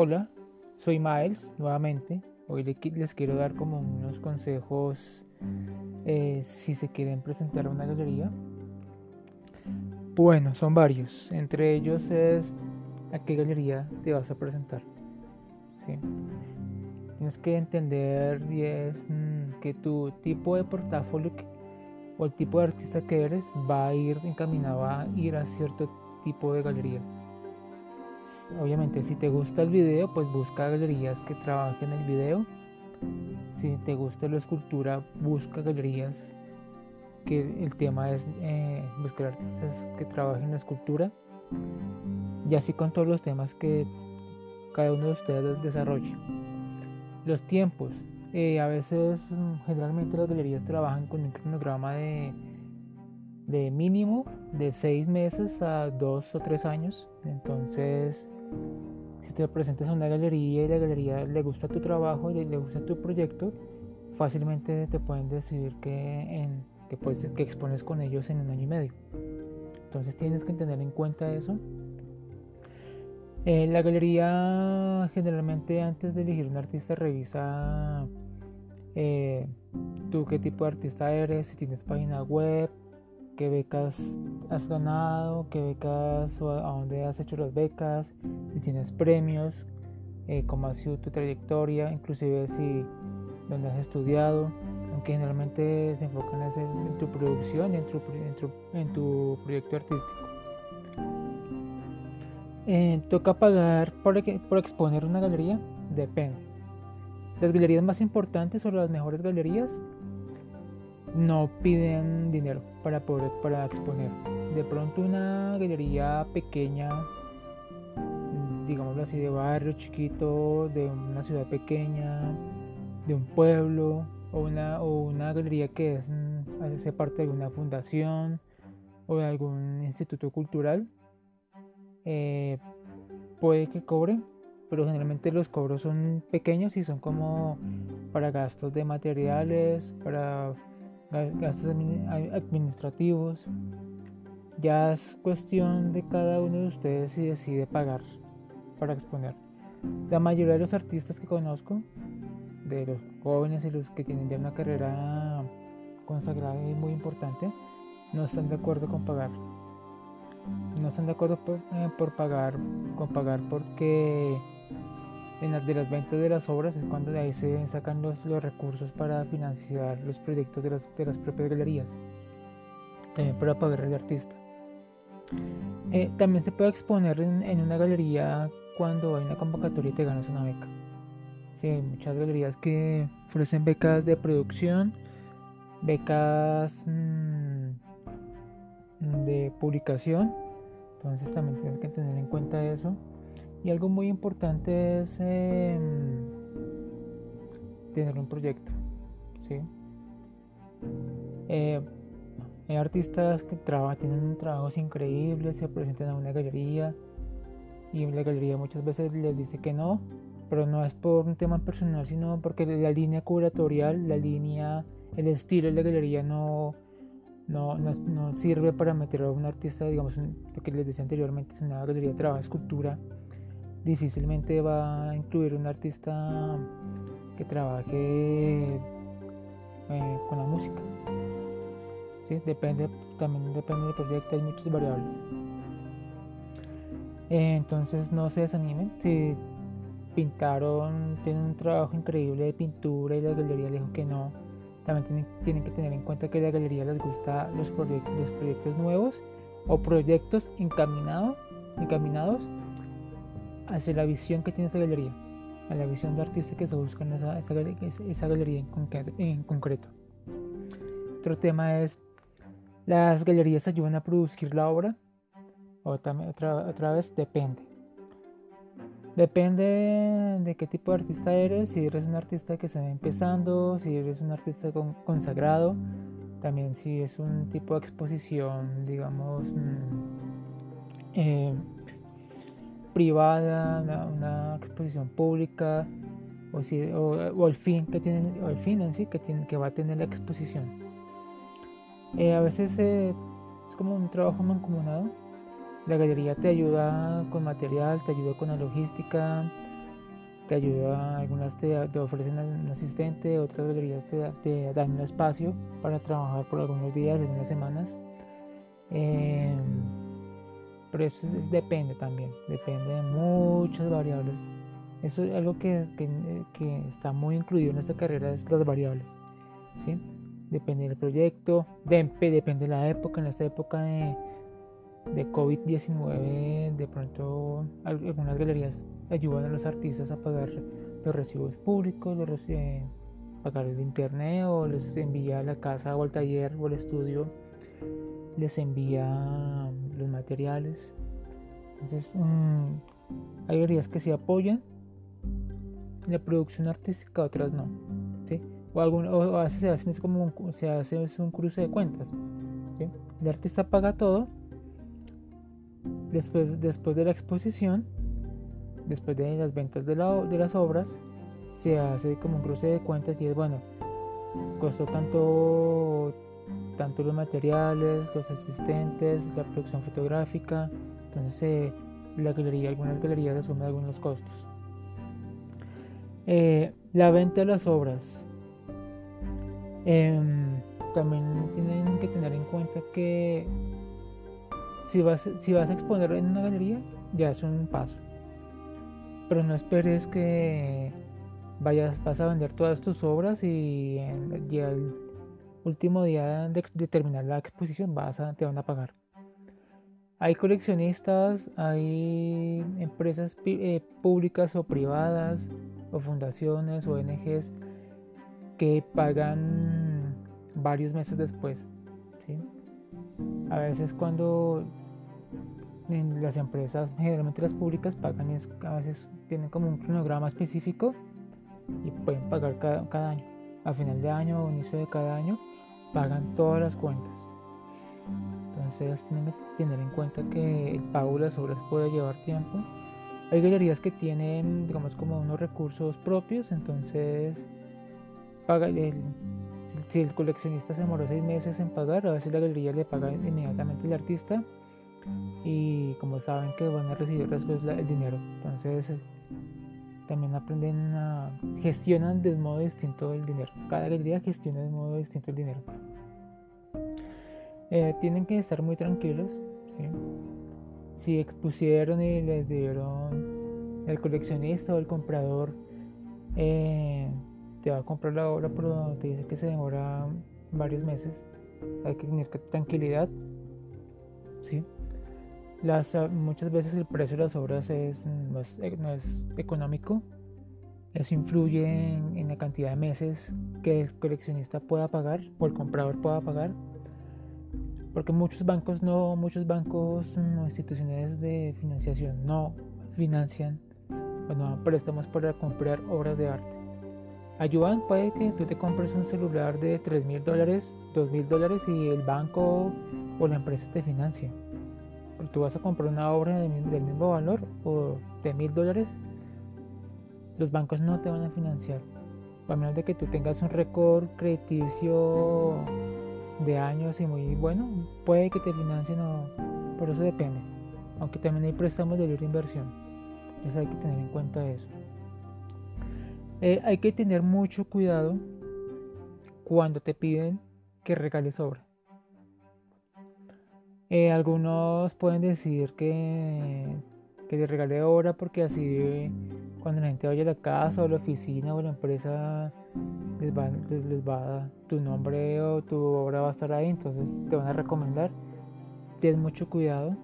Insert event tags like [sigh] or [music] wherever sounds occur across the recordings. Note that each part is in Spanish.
Hola, soy Miles nuevamente. Hoy les quiero dar como unos consejos eh, si se quieren presentar a una galería. Bueno, son varios. Entre ellos es a qué galería te vas a presentar. Tienes que entender es, mm, que tu tipo de portafolio o el tipo de artista que eres va a ir encaminado a ir a cierto tipo de galerías. Obviamente, si te gusta el video, pues busca galerías que trabajen el video. Si te gusta la escultura, busca galerías que el tema es eh, buscar artistas que trabajen la escultura. Y así con todos los temas que cada uno de ustedes desarrolle. Los tiempos. Eh, a veces, generalmente las galerías trabajan con un cronograma de, de mínimo de seis meses a dos o tres años. Entonces, si te presentas a una galería y la galería le gusta tu trabajo y le gusta tu proyecto, fácilmente te pueden decidir que, en, que, puedes, que expones con ellos en un año y medio. Entonces tienes que tener en cuenta eso. Eh, la galería generalmente antes de elegir un artista revisa eh, tú qué tipo de artista eres, si tienes página web, qué becas has ganado, qué becas o a dónde has hecho las becas, si tienes premios, eh, cómo ha sido tu trayectoria, inclusive si dónde has estudiado, aunque generalmente se enfocan en, tu producción y en tu, en tu, proyecto artístico. Eh, ¿Toca pagar por, por exponer una galería? Depende. Las galerías más importantes o las mejores galerías no piden dinero para poder para exponer. De pronto una galería pequeña, digámoslo así, de barrio chiquito, de una ciudad pequeña, de un pueblo, o una, o una galería que es, mm, hace parte de una fundación o de algún instituto cultural, eh, puede que cobre, pero generalmente los cobros son pequeños y son como para gastos de materiales, para gastos administrativos. Ya es cuestión de cada uno de ustedes si decide pagar para exponer. La mayoría de los artistas que conozco, de los jóvenes y los que tienen ya una carrera consagrada y muy importante, no están de acuerdo con pagar. No están de acuerdo por, eh, por pagar, con pagar porque en las de las ventas de las obras es cuando de ahí se sacan los, los recursos para financiar los proyectos de las, de las propias galerías, también para pagar al artista. Eh, también se puede exponer en, una galería cuando hay una convocatoria y te ganas una beca. Sí, hay muchas galerías que ofrecen becas de producción, becas mm, de publicación, entonces también tienes que tener en cuenta eso. Y algo muy importante es em, tener un proyecto. ¿sí? Eh, hay artistas que trabajan, tienen trabajos increíbles, se presentan a una galería y la galería muchas veces les dice que no, pero no es por un tema personal, sino porque la línea curatorial, la línea, el estilo de la galería no, no, no, sirve para meter a un artista, digamos, lo que les decía anteriormente, es una galería de trabajo, escultura difícilmente va a incluir un artista que trabaje eh, con la música. ¿Sí? Depende, también depende del proyecto, hay muchas variables. Eh, entonces no se desanimen. Si pintaron, tienen un trabajo increíble de pintura y la galería le dijo que no, también tienen, tienen que tener en cuenta que a la galería les gusta los, proyectos, los proyectos nuevos o proyectos encaminados, encaminados hacia la visión que tiene esta galería, a la visión de artista que se busca en esa, esa, galería en concreto, Otro tema es, las galerías ayudan a producir la obra, o también, otra, vez depende. Depende de qué tipo de artista eres, si eres un artista que está empezando, si eres un artista consagrado, también si es un tipo de exposición, digamos, mm, eh, privada, una, exposición pública, o, si, o, el fin que tiene, o el fin en sí que, tiene, que va a tener la exposición. Eh, a veces eh, es como un trabajo mancomunado. La galería te ayuda con material, te ayuda con la logística, te ayuda, algunas te, ofrecen un asistente, otras galerías te, dan un espacio para trabajar por algunos días, algunas semanas. Em, pero eso depende también, depende de muchas variables. Eso es algo que, que, está muy incluido en esta carrera, es las variables. ¿sí? Depende del proyecto, depende de la época, en esta época de, de COVID-19, de pronto algunas galerías ayudan a los artistas a pagar los recibos públicos, los pagar el internet o les envía a la casa o al taller o al estudio, les envía los materiales. Entonces, mm, hay galerías que se apoyan la producción artística, otras no. O, a veces se hace, como un, se hace un cruce de cuentas. El artista paga todo. Después, después de la exposición, después de las ventas de, de las obras, se hace como un cruce de cuentas y es bueno, costó tanto, tanto los materiales, los asistentes, la producción fotográfica, entonces eh, la galería, algunas galerías asumen algunos costos. Eh, la venta de las obras. Em, también tienen que tener en cuenta que si vas, si vas a exponer en una galería, ya es un paso. Pero no esperes que vayas, vas a vender todas tus obras y, el último día de, terminar la exposición vas a, te van a pagar. Hay coleccionistas, hay empresas eh, públicas o privadas, o fundaciones, ONGs que pagan varios meses después. A veces cuando las empresas, generalmente las públicas, pagan, es, a veces tienen como un cronograma específico y pueden pagar cada, año. A final de año o inicio de cada año, pagan todas las cuentas. Entonces tienen que tener en cuenta que el pago de las obras puede llevar tiempo. Hay galerías que tienen, digamos, como unos recursos propios, entonces paga el, si el coleccionista se demoró seis meses en pagar, a veces la galería le paga inmediatamente al artista y como saben que van a recibir después el dinero. Entonces también aprenden a gestionan de un modo distinto el dinero. Cada galería gestiona de un modo distinto el dinero. Eh, tienen que estar muy tranquilos. Si expusieron y les dieron el coleccionista o el comprador eh, te va a comprar la obra, pero te dice que se demora varios meses. Hay que tener tranquilidad. ¿sí? Las, ah, muchas veces el precio de las obras es, no, es, económico. Eso influye en, la cantidad de meses que el coleccionista pueda pagar o el comprador pueda pagar. Porque muchos bancos no, muchos bancos o instituciones de financiación no financian o no dan préstamos para comprar obras de arte. Ayudan, puede que tú te compres un celular de 3 mil dólares, 2 mil dólares y el banco o la empresa te financia tú vas a comprar una obra del mismo valor o de mil dólares, los bancos no te van a financiar. A menos de que tú tengas un récord crediticio de años y muy bueno, puede que te financien o por eso depende. Aunque también hay préstamos de libre inversión. Entonces hay que tener en cuenta eso. Eh, hay que tener mucho cuidado cuando te piden que regales obra. Eh, algunos pueden decir que, que les regale obra porque así cuando la gente vaya a la casa o la oficina o la empresa les va, les, va tu nombre o tu obra va a estar ahí, entonces te van a recomendar. Ten mucho cuidado,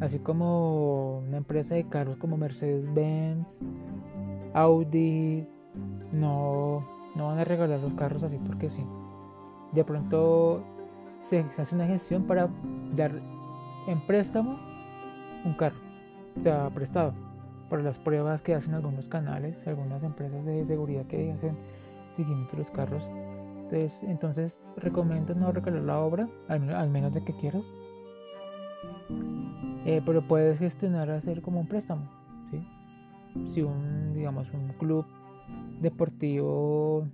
así como una empresa de carros como Mercedes-Benz, Audi, no, no van a regalar los carros así porque sí. De pronto se, hace una gestión para dar en préstamo un carro, o sea, prestado, para las pruebas que hacen algunos canales, algunas empresas de seguridad que hacen seguimiento de los carros. Entonces, entonces recomiendo no regalar la obra, al, menos de que quieras. Eh, pero puedes gestionar hacer como un préstamo. Si un, digamos, un club deportivo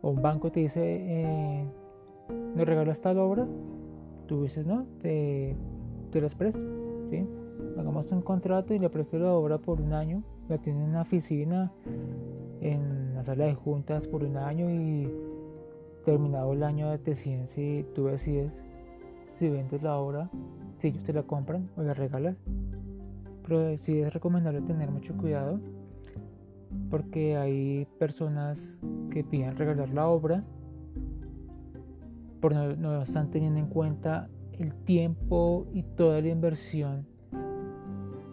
o un banco te dice eh, me regalas tal obra, tú dices, no, te, te las presto, ¿sí? hagamos un contrato y le presto la obra por un año, la tiene en una oficina, en la sala de juntas por un año y terminado el año deciden si tú decides si vendes la obra, si ellos te la compran o la regalas. Pero sí es recomendable tener mucho cuidado porque hay personas que piden regalar la obra por no, no están teniendo en cuenta el tiempo y toda la inversión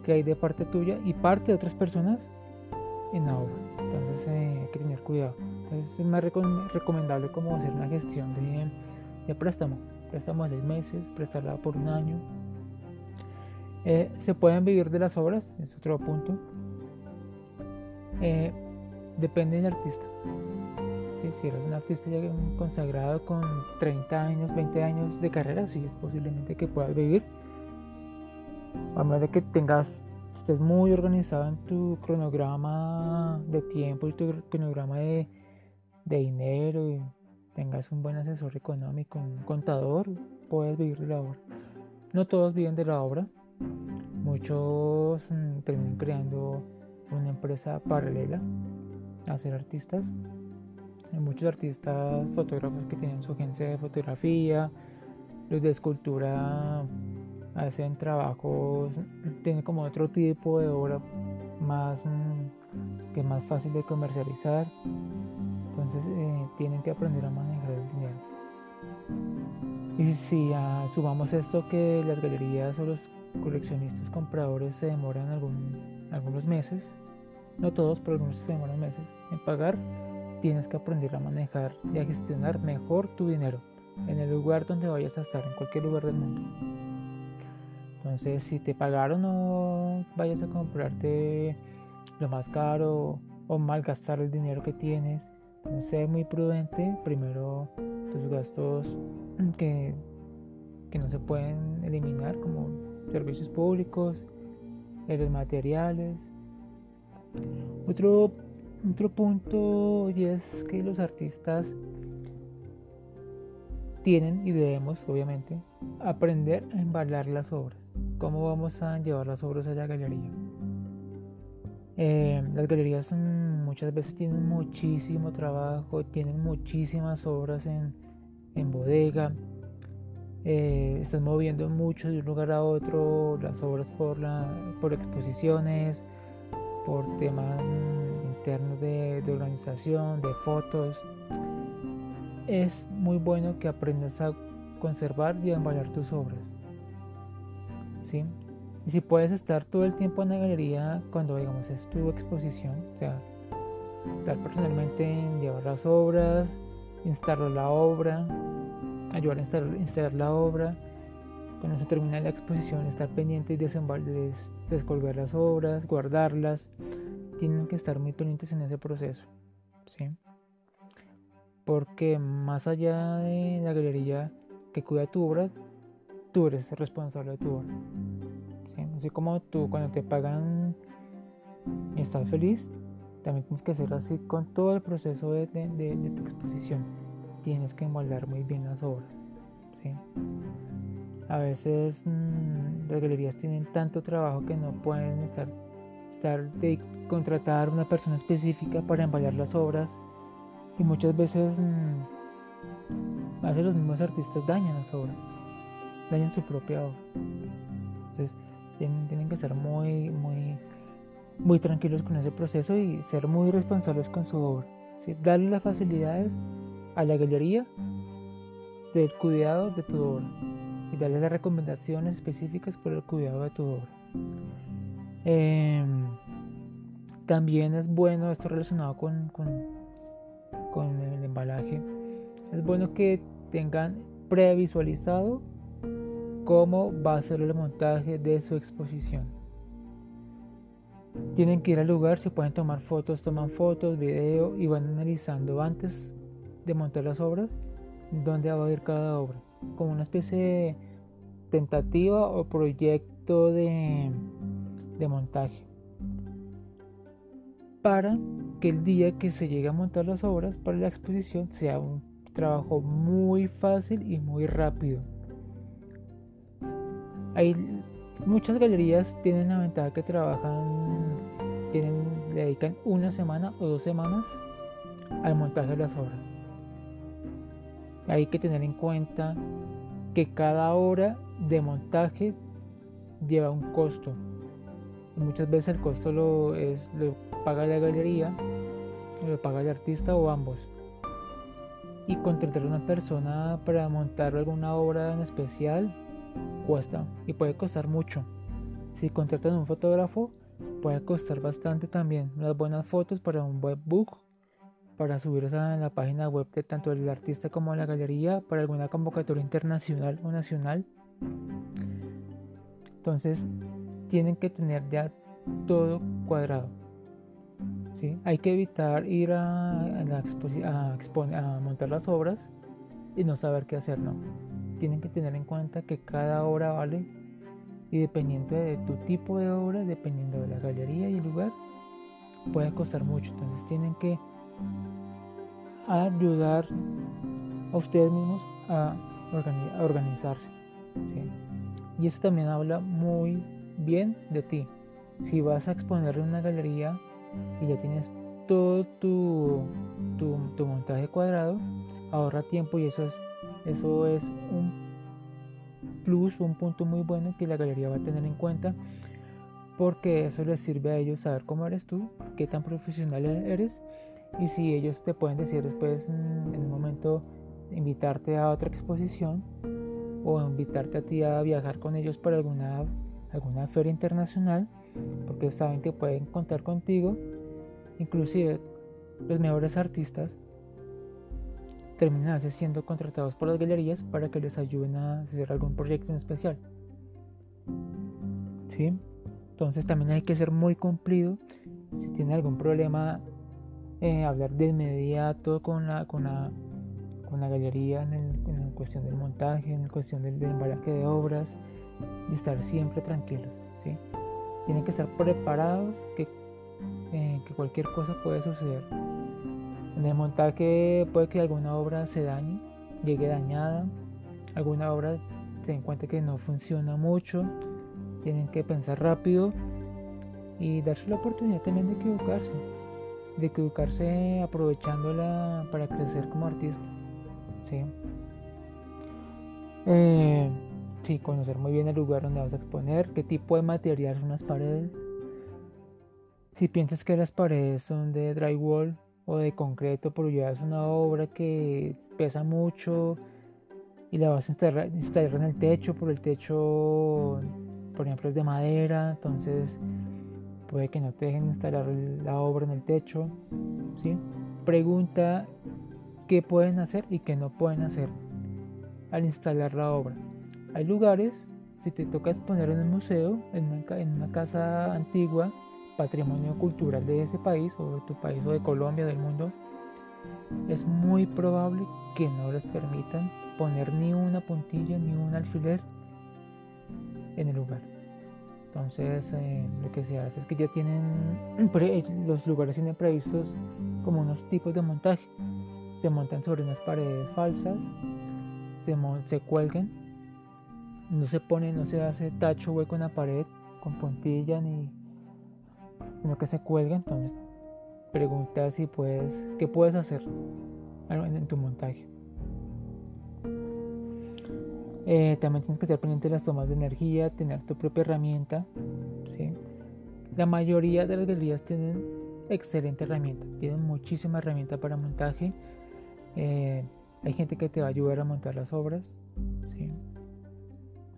que hay de parte tuya y parte de otras personas en la obra. Entonces eh, hay que tener cuidado. Entonces es más recomendable como hacer una gestión de, de préstamo. Préstamo de seis meses, prestarla por un año. Eh, se pueden vivir de las obras, es otro punto. Eh, depende del artista. si eres un artista ya consagrado con 30 años, 20 años de carrera, sí es posiblemente que puedas vivir. A menos de que tengas, estés muy organizado en tu cronograma de tiempo y tu cronograma de, dinero y tengas un buen asesor económico, un contador, puedes vivir de la obra. No todos viven de la obra, muchos mm, terminan creando una empresa paralela a ser artistas. Hay muchos artistas fotógrafos que tienen su agencia de fotografía, los de escultura hacen trabajos, tienen como otro tipo de obra más mm, que más fácil de comercializar. Entonces eh, tienen que aprender a manejar el dinero. Y si uh, sumamos esto que las galerías o los coleccionistas compradores se demoran algún, algunos meses, no todos, pero algunos se demoran meses en pagar, tienes que aprender a manejar y a gestionar mejor tu dinero en el lugar donde vayas a estar, en cualquier lugar del mundo. Entonces, si te pagaron, no vayas a comprarte lo más caro o malgastar el dinero que tienes. Sé muy prudente. Primero, tus gastos que, que no se pueden eliminar, como servicios públicos, los materiales. Otro, otro punto y es que los artistas tienen y debemos, obviamente, aprender a embalar las obras. ¿Cómo vamos a llevar las obras a la galería? Eh, las galerías muchas veces tienen muchísimo trabajo, tienen muchísimas obras en, en bodega, eh, están moviendo mucho de un lugar a otro las obras por, la, por exposiciones, por temas internos de, de organización, de fotos. Es muy bueno que aprendas a conservar y a embalar tus obras. ¿sí? Y si puedes estar todo el tiempo en la galería cuando digamos es tu exposición, o sea, estar personalmente en llevar las obras, instalar la obra, ayudar a instalar, la obra, cuando se termina la exposición estar pendiente y des, descolgar las obras, guardarlas, tienen que estar muy pendientes en ese proceso, ¿sí? Porque más allá de la galería que cuida tu obra, tú eres responsable de tu obra. Así como tú cuando te pagan y estás feliz, también tienes que hacer así con todo el proceso de, tu exposición. Tienes que moldar muy bien las obras. A veces mm, las galerías tienen tanto trabajo que no pueden estar, de contratar una persona específica para embalar las obras y muchas veces mm, a los mismos artistas dañan las obras dañan su propia obra. Entonces, tienen, que ser muy, muy, tranquilos con ese proceso y ser muy responsables con su obra. Darle las facilidades a la galería del cuidado de tu obra darle las recomendaciones específicas por el cuidado de tu obra. Em, también es bueno, esto relacionado con, con, el embalaje, es bueno que tengan previsualizado cómo va a ser el montaje de su exposición. Tienen que ir al lugar, se pueden tomar fotos, toman fotos, video y van analizando antes de montar las obras dónde va a ir cada obra, como una especie de tentativa o proyecto de, de montaje. Para que el día que se llegue a montar las obras para la exposición sea un trabajo muy fácil y muy rápido. Ahí muchas galerías tienen la ventaja que trabajan, tienen, le dedican una semana o dos semanas al montaje de las obras. Hay que tener en cuenta que cada hora de montaje lleva un costo. muchas veces el costo lo, es, lo paga la galería, lo paga el artista o ambos. Y contratar a una persona para montar alguna obra en especial cuesta y puede costar mucho. Si contratan un fotógrafo, puede costar bastante también. Unas buenas fotos para un webbook, para subirse a la página web de tanto el artista como la galería, para alguna convocatoria internacional o nacional. Entonces, tienen que tener ya todo cuadrado. ¿sí? Hay que evitar ir a, a, a montar las obras y no saber qué hacer, ¿no? tienen que tener en cuenta que cada obra vale y dependiendo de tu tipo de obra, dependiendo de la galería y el lugar, puede costar mucho. Entonces tienen que ayudar a ustedes mismos a, organizarse. Y eso también habla muy bien de ti. Si vas a exponer en una galería y ya tienes todo tu, tu, tu montaje cuadrado, ahorra tiempo y eso es eso es un plus, un punto muy bueno que la galería va a tener en cuenta porque eso les sirve a ellos saber cómo eres tú, qué tan profesional eres y si ellos te pueden decir después en un momento invitarte a otra exposición o invitarte a ti a viajar con ellos para alguna, alguna feria internacional porque saben que pueden contar contigo inclusive los mejores artistas terminan siendo contratados por las galerías para que les ayuden a hacer algún proyecto en especial. ¿Sí? Entonces también hay que ser muy cumplido. Si tiene algún problema, eh, hablar de inmediato con la, con la, con la galería en, cuestión del montaje, en cuestión del, embalaje de obras, y estar siempre tranquilos. ¿sí? Tienen que estar preparados que, eh, que cualquier cosa puede suceder. En el montaje puede que alguna obra se dañe, llegue dañada, alguna obra se encuentre que no funciona mucho, tienen que pensar rápido y darse la oportunidad también de equivocarse, de equivocarse aprovechándola para crecer como artista. ¿sí? Eh, sí, conocer muy bien el lugar donde vas a exponer, qué tipo de material son las paredes. Si piensas que las paredes son de drywall, o de concreto, pero es una obra que pesa mucho y la vas a instalar, en el techo, por el techo, por ejemplo, es de madera, entonces puede que no te dejen instalar la obra en el techo. ¿sí? Pregunta qué pueden hacer y qué no pueden hacer al instalar la obra. Hay lugares, si te toca exponer en un museo, en una, casa antigua, patrimonio cultural de ese país o de tu país o de Colombia, del mundo, es muy probable que no les permitan poner ni una puntilla ni un alfiler en el lugar. Entonces eh, lo que se hace es que ya tienen, [clears throat] los lugares tienen previstos como unos tipos de montaje. Se montan sobre unas paredes falsas, se, se no se pone, no se hace tacho hueco en la pared con puntilla ni, sino que se cuelga, entonces pregunta si puedes, qué puedes hacer en tu montaje. Eh, también tienes que estar pendiente de las tomas de energía, tener tu propia herramienta. ¿sí? La mayoría de las galerías tienen excelente herramienta, tienen muchísima herramienta para montaje. Eh, hay gente que te va a ayudar a montar las obras. ¿sí?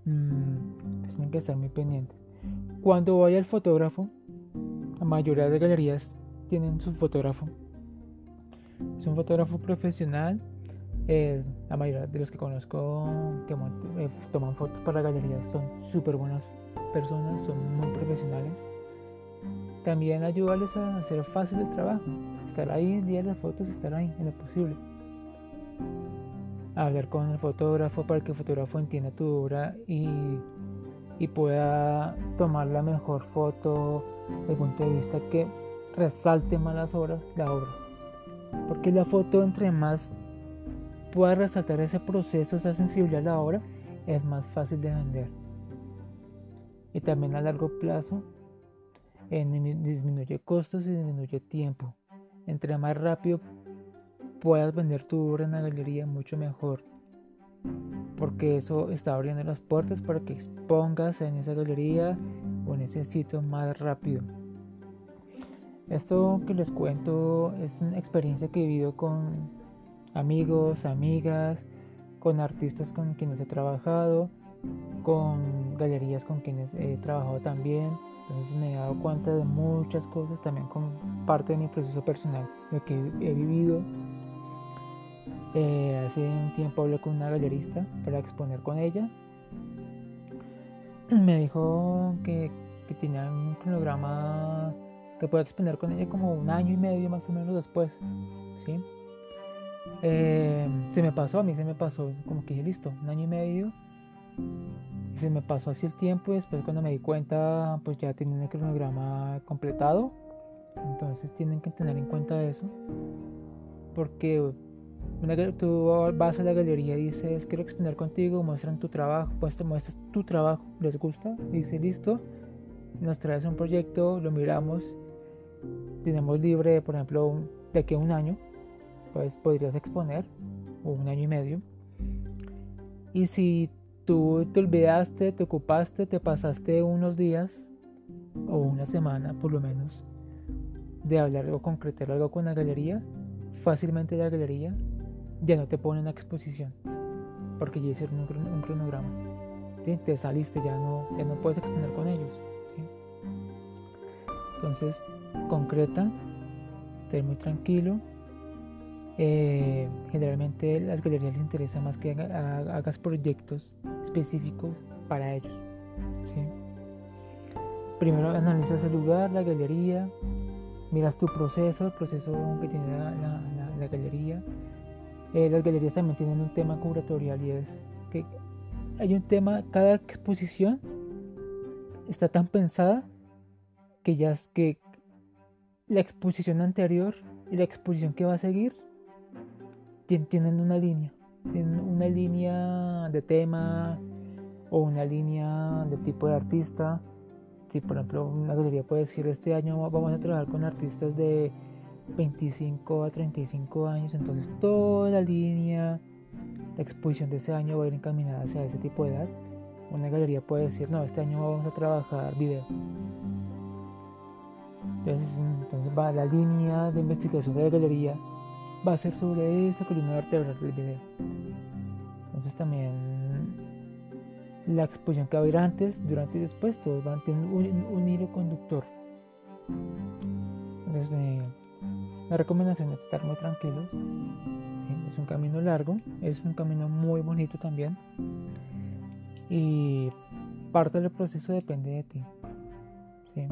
Mm, pues tienen que estar muy pendientes. Cuando vaya el fotógrafo, la mayoría de galerías tienen su fotógrafo. Es un fotógrafo profesional. Eh, la mayoría de los que conozco que eh, toman fotos para galerías son súper buenas personas, son muy profesionales. También ayudarles a hacer fácil el trabajo, estar ahí en día de las fotos, estar ahí en lo posible. Hablar con el fotógrafo para que el fotógrafo entienda tu obra y, y pueda tomar la mejor foto desde el punto de vista que resalte más las obras, la obra. Porque la foto entre más pueda resaltar ese proceso, esa sensibilidad a la obra, es más fácil de vender. y también a largo plazo disminuye costos y disminuye tiempo. Entre más rápido puedas vender tu obra en la galería, mucho mejor. Porque eso está abriendo las puertas para que expongas en esa galería o en ese sitio más rápido. Esto que les cuento es una experiencia que he vivido con amigos, amigas, con artistas con quienes he trabajado, con galerías con quienes he trabajado también. Entonces me he dado cuenta de muchas cosas también con parte de mi proceso personal, lo que he vivido. Eh, hace un tiempo hablé con una galerista para exponer con ella. [clears throat] Me dijo que, tenía un cronograma que puedo exponer con ella como un año y medio más o menos después. ¿sí? Eh, se me pasó, a mí se me pasó, como que dije, listo, un año y medio. Se me pasó así el tiempo y después cuando me di cuenta, pues ya tienen el cronograma completado. Entonces tienen que tener en cuenta eso. Porque tú vas a la galería y dices, quiero exponer contigo, muestran tu trabajo, pues te muestras tu trabajo, les gusta, dice, listo, nos traes un proyecto, lo miramos, tenemos libre, por ejemplo, de aquí un año, pues podrías exponer, o un año y medio. Y si tú te olvidaste, te ocupaste, te pasaste unos días o una semana por lo menos de hablar o concretar algo con la galería, fácilmente la galería ya no te pone una exposición porque ya hicieron un, cronograma. Te saliste, ya no, ya no puedes exponer con ellos. Entonces, concreta, esté muy tranquilo. Eh, generalmente las galerías les interesa más que hagas proyectos específicos para ellos. Primero analizas el lugar, la galería, miras tu proceso, el proceso que tiene la, galería. Eh, las galerías también tienen un tema curatorial y es que hay un tema, cada exposición está tan pensada que ya es que la exposición anterior y la exposición que va a seguir tienen una línea, tienen una línea de tema o una línea de tipo de artista. Si por ejemplo una galería puede decir este año vamos a trabajar con artistas de 25 a 35 años, entonces toda la línea, la exposición de ese año va a ir encaminada hacia ese tipo de edad. Una galería puede decir, no, este año vamos a trabajar video. Entonces, entonces va la línea de investigación de la galería va a ser sobre esta columna vertebral del video. Entonces también la exposición que va a ir antes, durante y después, todos van a tener un, hilo conductor. Entonces la recomendación es estar muy tranquilos. es un camino largo, es un camino muy bonito también. Y parte del proceso depende de ti. ¿sí?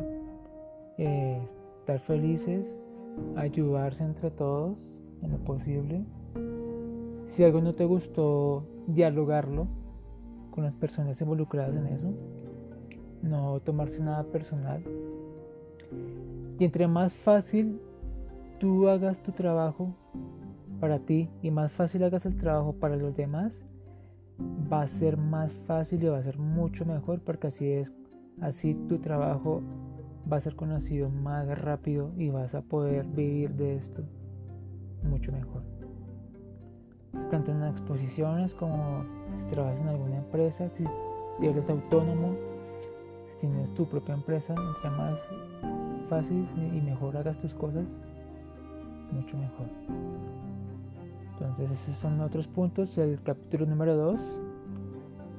Eh, estar felices, ayudarse entre todos en lo posible. Si algo no te gustó, dialogarlo con las personas involucradas en eso. No tomarse nada personal. Y entre más fácil tú hagas tu trabajo para ti y más fácil hagas el trabajo para los demás, va a ser más fácil y va a ser mucho mejor porque así es, así tu trabajo va a ser conocido más rápido y vas a poder vivir de esto mucho mejor. Tanto en exposiciones como si trabajas en alguna empresa, si eres autónomo, si tienes tu propia empresa, entre más fácil y mejor hagas tus cosas, mucho mejor. Entonces esos son otros puntos del capítulo número 2.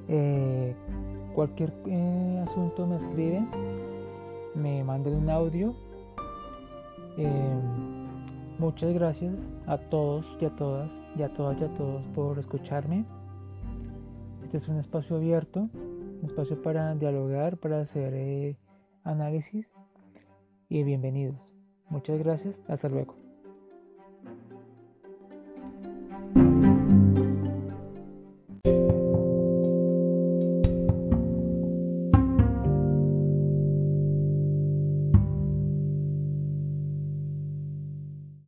Eh, cualquier eh, asunto me escriben me manden un audio. Em, muchas gracias a todos y a todas y a todas y a todos por escucharme. Este es un espacio abierto, un espacio para dialogar, para hacer eh, análisis y bienvenidos. Muchas gracias, hasta luego.